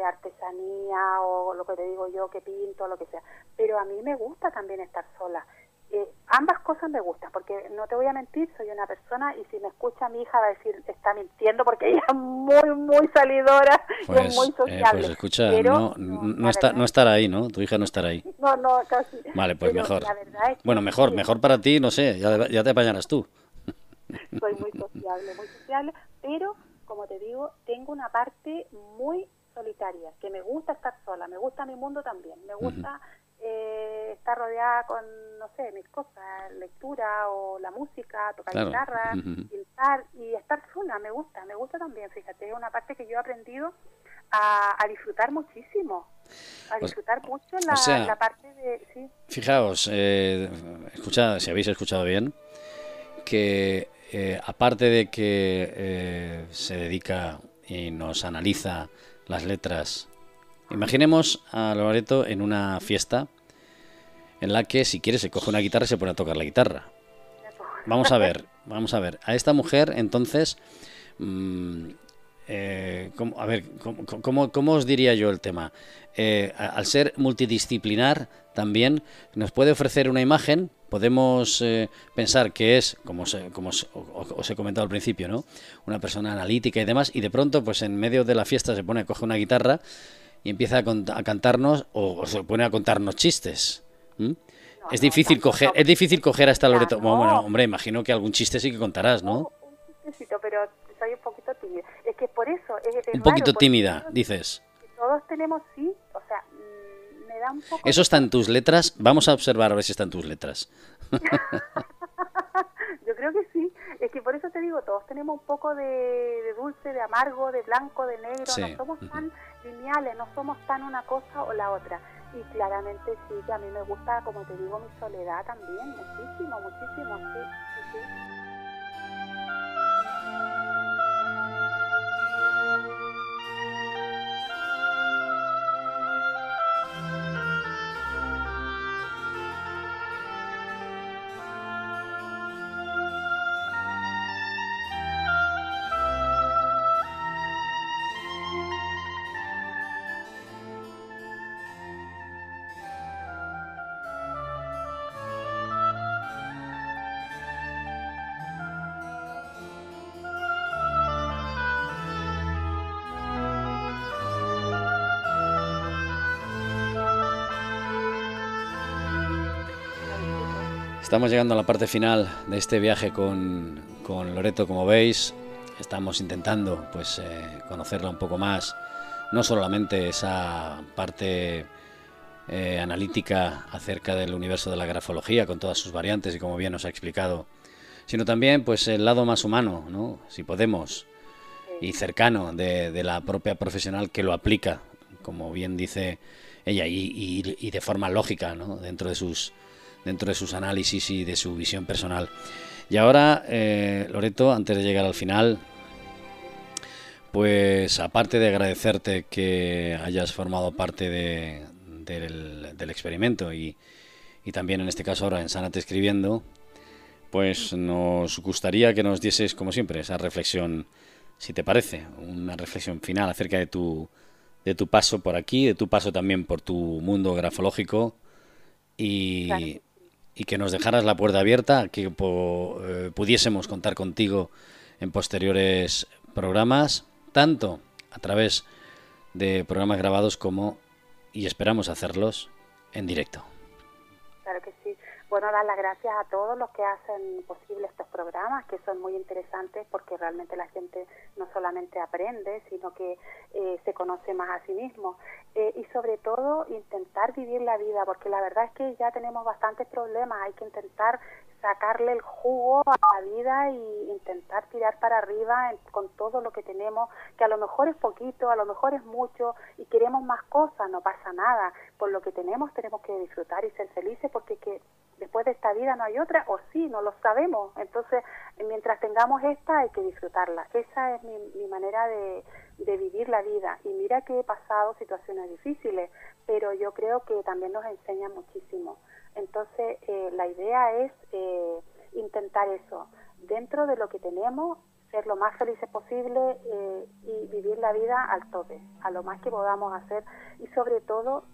artesanía o lo que te digo yo, que pinto, lo que sea. Pero a mí me gusta también estar sola. Eh, ambas cosas me gustan, porque no te voy a mentir, soy una persona y si me escucha mi hija va a decir, está mintiendo porque ella es muy, muy salidora y es Pues, muy eh, sociable. pues escucha, Pero, no, no, la está, verdad no estará ahí, ¿no? Tu hija no estará ahí. No, no, casi. Vale, pues Pero mejor. es que Bueno, mejor, sí, mejor para ti, no sé, ya, ya te apañarás tú. Soy muy sociable, muy sociable, pero como te digo, tengo una parte muy solitaria, que me gusta estar sola, me gusta mi mundo también, me gusta eh, estar rodeada con, no sé, mis cosas, lectura o la música, tocar Claro. guitarra, pintar y estar sola, me gusta, me gusta también, fíjate, es una parte que yo he aprendido a, a disfrutar muchísimo, a O- disfrutar mucho la, o sea- la parte de, sí, Fijaos, eh, escucha, si habéis escuchado bien, que eh, aparte de que eh, se dedica y nos analiza las letras, imaginemos a Loreto en una fiesta en la que si quiere se coge una guitarra y se pone a tocar la guitarra. Vamos a ver, vamos a ver. A esta mujer, entonces, mm, eh, ¿cómo- a ver, ¿cómo, cómo- cómo os diría yo el tema? Eh, a- al ser multidisciplinar, también nos puede ofrecer una imagen. Podemos eh, pensar que es, como, os, como os, os he comentado al principio, ¿no? Una persona analítica y demás, y de pronto, pues en medio de la fiesta se pone, coge una guitarra y empieza a, a cantarnos o, o se pone a contarnos chistes. ¿m? No, es difícil coger, es difícil coger a esta Ya, Loreto. Bueno, no. bueno, hombre, imagino que algún chiste sí que contarás, ¿no? un chistecito, pero soy un poquito tímida. Es que por eso es, es Un poquito tímida, todos- dices. Todos tenemos sí, o sea, mm, me da un poco. ¿Eso está en tus letras? Vamos a observar a ver si está en tus letras. Creo que sí. Es que por eso te digo, todos tenemos un poco de, de dulce, de amargo, de blanco, de negro. Sí. No somos tan lineales, no somos tan una cosa o la otra. Y claramente sí, que a mí me gusta, como te digo, mi soledad también. Muchísimo, muchísimo. Sí, sí, sí. Estamos llegando a la parte final de este viaje con, con Loreto, como veis. Estamos intentando pues eh, conocerla un poco más. No solamente esa parte eh, analítica acerca del universo de la grafología con todas sus variantes y como bien nos ha explicado, sino también pues el lado más humano, ¿no? Si podemos, y cercano de, de la propia profesional que lo aplica, como bien dice ella, y, y- y de forma lógica, ¿no? Dentro de sus dentro de sus análisis y de su visión personal. Y ahora, eh, Loreto, antes de llegar al final, pues aparte de agradecerte que hayas formado parte de- del, experimento y, también en este caso ahora en Sánate Escribiendo, pues nos gustaría que nos dieses, como siempre, esa reflexión, si te parece, una reflexión final acerca de tu, de tu paso por aquí, de tu paso también por tu mundo grafológico y, y que nos dejaras la puerta abierta, que eh, pudiésemos contar contigo en posteriores programas, tanto a través de programas grabados como, y esperamos hacerlos, en directo. Bueno, dar las gracias a todos los que hacen posible estos programas, que son muy interesantes porque realmente la gente no solamente aprende, sino que eh, se conoce más a sí mismo. Eh, y sobre todo intentar vivir la vida, porque la verdad es que ya tenemos bastantes problemas, hay que intentar sacarle el jugo a la vida y intentar tirar para arriba con todo lo que tenemos, que a lo mejor es poquito, a lo mejor es mucho y queremos más cosas, no pasa nada. Por lo que tenemos tenemos que disfrutar y ser felices porque que después de esta vida no hay otra, o sí, no lo sabemos. Entonces, mientras tengamos esta hay que disfrutarla. Esa es mi, mi manera de, de vivir la vida. Y mira que he pasado situaciones difíciles, pero yo creo que también nos enseña muchísimo. Entonces, eh, la idea es eh, intentar eso, dentro de lo que tenemos, ser lo más felices posible eh, y vivir la vida al tope, a lo más que podamos hacer y sobre todo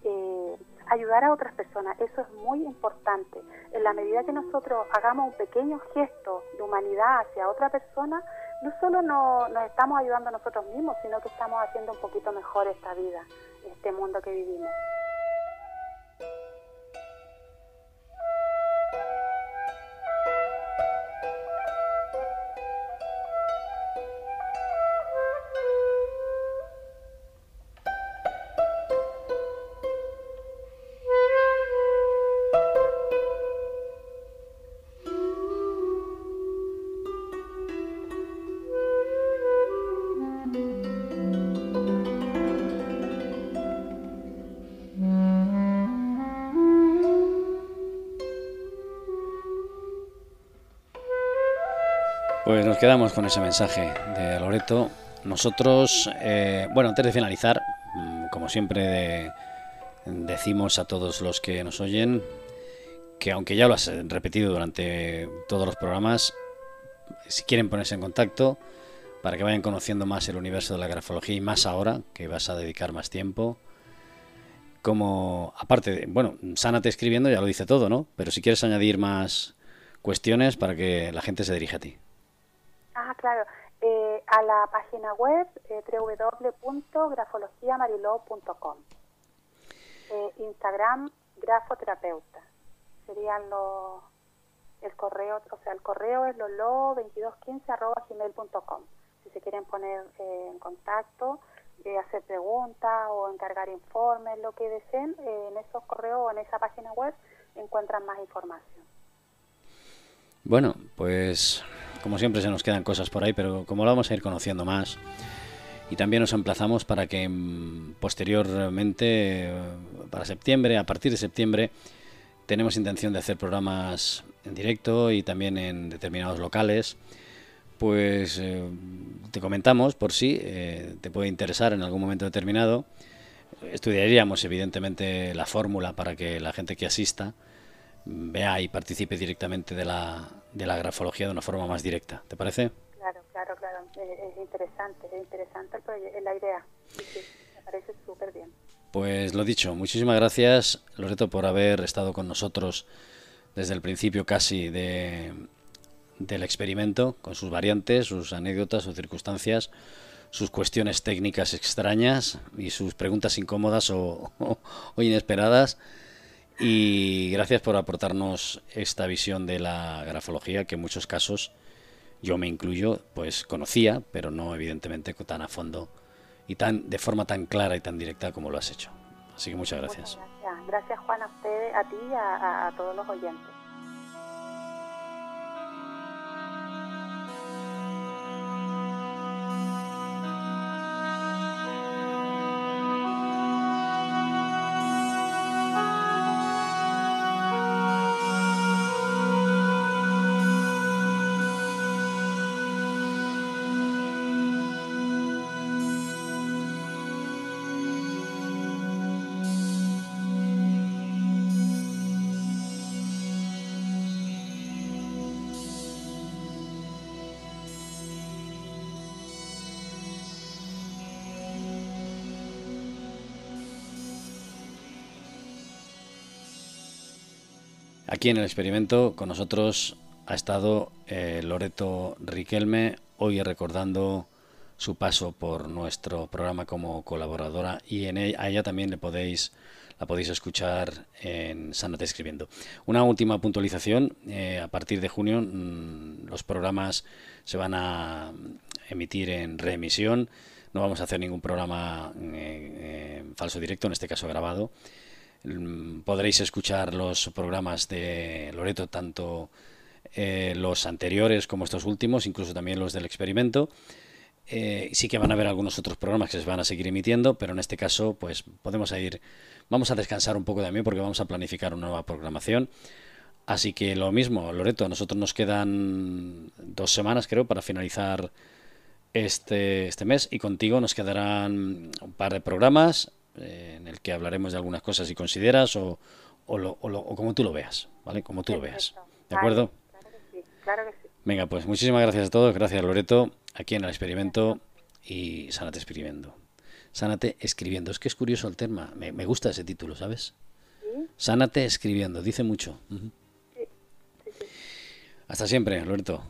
ayudar a otras personas. Eso es muy importante. En la medida que nosotros hagamos un pequeño gesto de humanidad hacia otra persona, no solo nos estamos ayudando a nosotros mismos, sino que estamos haciendo un poquito mejor esta vida, este mundo que vivimos. Nos quedamos con ese mensaje de Loreto. Nosotros, eh, bueno, antes de finalizar, mm, como siempre decimos a todos los que nos oyen, que aunque ya lo has repetido durante todos los programas, si quieren ponerse en contacto para que vayan conociendo más el universo de la grafología y más ahora, que vas a dedicar más tiempo, como, aparte, de, bueno, Sánate escribiendo ya lo dice todo, ¿no? Pero si quieres añadir más cuestiones para que la gente se dirija a ti. Claro. Eh, a la página web eh, www.grafologiamariló.com. Eh, Instagram, grafoterapeuta. Serían los el correo, o sea, el correo es lolo2215 Si se quieren poner eh, en contacto, hacer preguntas o encargar informes, lo que deseen, en esos correos o en esa página web encuentran más información. Bueno, pues como siempre se nos quedan cosas por ahí, pero como lo vamos a ir conociendo más, y también nos emplazamos para que mm, posteriormente, eh, para septiembre, a partir de septiembre, tenemos intención de hacer programas en directo y también en determinados locales. Pues eh, te comentamos por si eh, te puede interesar en algún momento determinado. Estudiaríamos evidentemente la fórmula para que la gente que asista vea y participe directamente de la, de la grafología de una forma más directa. ¿Te parece? Claro, claro, claro. Es, interesante, es interesante la idea. me parece súper bien. Pues lo dicho, muchísimas gracias, Loreto, por haber estado con nosotros desde el principio casi de, del experimento, con sus variantes, sus anécdotas, sus circunstancias, sus cuestiones técnicas extrañas y sus preguntas incómodas o inesperadas. Y gracias por aportarnos esta visión de la grafología que en muchos casos yo me incluyo, pues conocía, pero no evidentemente tan a fondo y tan de forma tan clara y tan directa como lo has hecho. Así que muchas gracias. gracias. Gracias Juan a usted, a ti y a todos los oyentes. Aquí en el experimento con nosotros ha estado eh, Loreto Riquelme, hoy recordando su paso por nuestro programa como colaboradora y en ella, a ella también le podéis la podéis escuchar en Sanate Escribiendo. Una última puntualización, eh, a partir de junio mm, los programas se van a emitir en reemisión, no vamos a hacer ningún programa eh, falso directo, en este caso grabado, Mm, podréis escuchar los programas de Loreto tanto eh, los anteriores como estos últimos, incluso también los del experimento. Eh, sí que van a haber algunos otros programas que se van a seguir emitiendo, pero en este caso, pues podemos ir, vamos a descansar un poco también porque vamos a planificar una nueva programación. Así que lo mismo, Loreto, a nosotros nos quedan dos semanas, creo, para finalizar este, este mes y contigo nos quedarán un par de programas eh, en el que hablaremos de algunas cosas si consideras o, o, lo, o, como tú lo veas, ¿vale? Como tú lo veas. ¿De acuerdo? Claro que sí, claro que sí. Venga, pues muchísimas gracias a todos. Gracias, Loreto, aquí en el experimento y Sánate escribiendo. Sánate escribiendo. Es que es curioso el tema. Me, me gusta ese título, ¿sabes? ¿Sí? Sánate escribiendo. Dice mucho. sí, sí, sí. Hasta siempre, Loreto.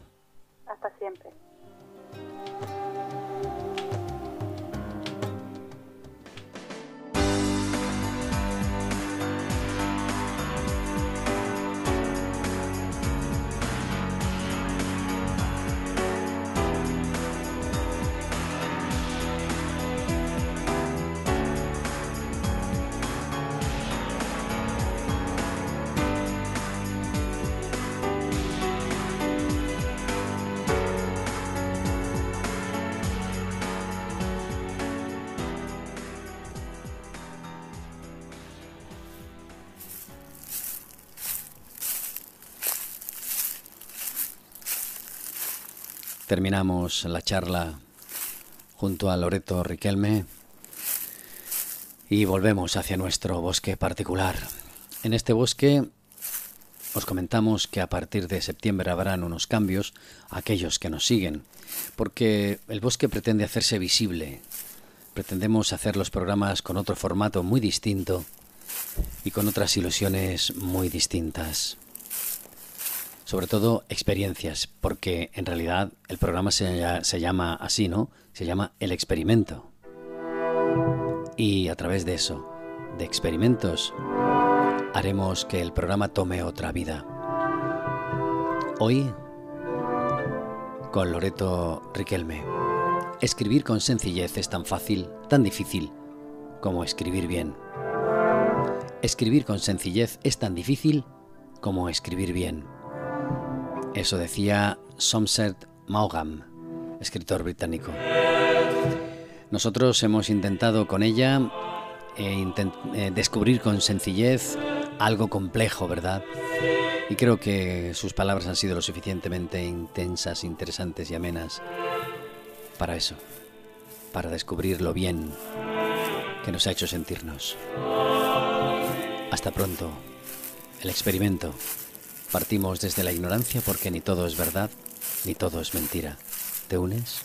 Terminamos la charla junto a Loreto Riquelme y volvemos hacia nuestro bosque particular. En este bosque os comentamos que a partir de septiembre habrán unos cambios aquellos que nos siguen, porque el bosque pretende hacerse visible. Pretendemos hacer los programas con otro formato muy distinto y con otras ilusiones muy distintas sobre todo experiencias, porque en realidad el programa se, se, llama así, ¿no? Se llama El Experimento. Y a través de eso, de experimentos, haremos que el programa tome otra vida. Hoy, con Loreto Riquelme, escribir con sencillez es tan fácil, tan difícil, como escribir bien. Escribir con sencillez es tan difícil como escribir bien. Eso decía Somerset Maugham, escritor británico. Nosotros hemos intentado con ella eh, eh, descubrir con sencillez algo complejo, ¿verdad? Y creo que sus palabras han sido lo suficientemente intensas, interesantes y amenas para eso, para descubrir lo bien que nos ha hecho sentirnos. Hasta pronto. El experimento. Partimos desde la ignorancia porque ni todo es verdad, ni todo es mentira. ¿Te unes?